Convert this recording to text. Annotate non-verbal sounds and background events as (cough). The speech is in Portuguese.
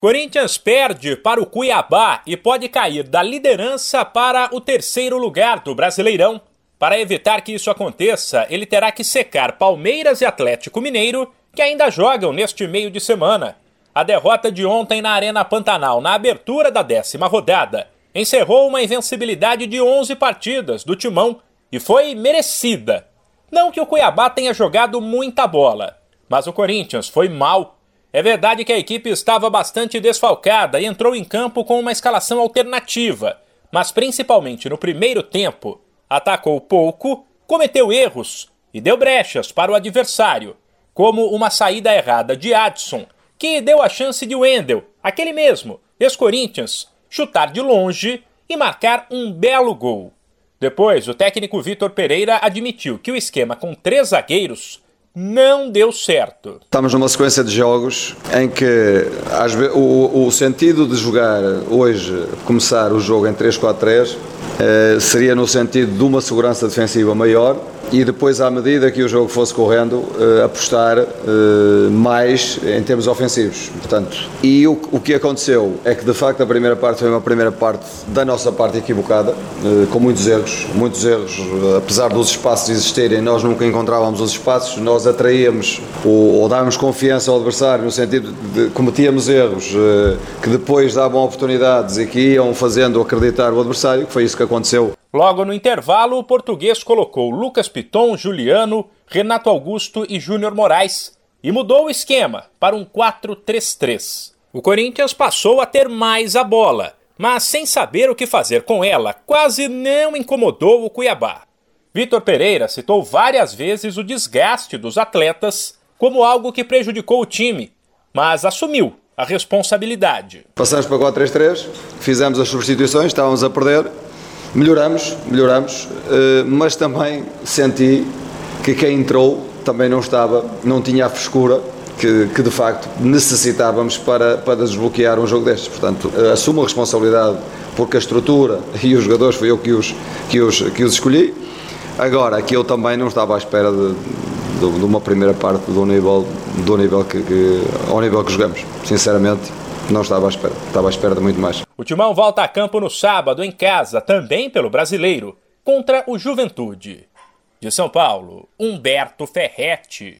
Corinthians perde para o Cuiabá e pode cair da liderança para o terceiro lugar do Brasileirão. Para evitar que isso aconteça, ele terá que secar Palmeiras e Atlético Mineiro, que ainda jogam neste meio de semana. A derrota de ontem na Arena Pantanal, na abertura da décima rodada, encerrou uma invencibilidade de 11 partidas do Timão e foi merecida. Não que o Cuiabá tenha jogado muita bola, mas o Corinthians foi mal é verdade que a equipe estava bastante desfalcada e entrou em campo com uma escalação alternativa, mas principalmente no primeiro tempo, atacou pouco, cometeu erros e deu brechas para o adversário, como uma saída errada de Adson, que deu a chance de Wendel, aquele mesmo, ex-Corinthians, chutar de longe e marcar um belo gol. Depois, o técnico Vitor Pereira admitiu que o esquema com três zagueiros não deu certo. Estamos numa sequência de jogos em que vezes, o, o, sentido de jogar hoje, começar o jogo em 3-4-3, eh, seria no sentido de uma segurança defensiva maior e depois, à medida que o jogo fosse correndo, uh, apostar uh, mais em termos ofensivos. Portanto, e o, o, que aconteceu é que, de facto, a primeira parte foi uma primeira parte da nossa parte equivocada, uh, com muitos erros, muitos erros, apesar dos espaços existirem, nós nunca encontrávamos os espaços, nós atraíamos ou, ou dávamos confiança ao adversário no sentido de cometíamos erros que depois davam oportunidades e que iam fazendo acreditar o adversário, que foi isso que aconteceu Logo no intervalo, o português colocou Lucas Piton, Juliano, Renato Augusto e Júnior Moraes e mudou o esquema para um 4-3-3. O Corinthians passou a ter mais a bola, mas sem saber o que fazer com ela, quase não incomodou o Cuiabá. Vitor Pereira citou várias vezes o desgaste dos atletas como algo que prejudicou o time, mas assumiu a responsabilidade. Passamos para 4-3-3, fizemos as substituições, estávamos a perder, Melhoramos, melhoramos, eh, mas também senti que quem entrou também não estava, não tinha a frescura que, que, de facto necessitávamos para, para desbloquear um jogo destes. Portanto, eh, assumo a responsabilidade porque a estrutura (laughs) e os jogadores foi eu que os, que os, que os escolhi. Agora, que eu também não estava à espera de, de, de uma primeira parte do nível, do nível que, que, ao nível que jogamos. Sinceramente, não estava à espera. Estava à espera de muito mais. O Timão volta a campo no sábado, em casa, também pelo brasileiro, contra o Juventude. De São Paulo, Humberto Ferretti.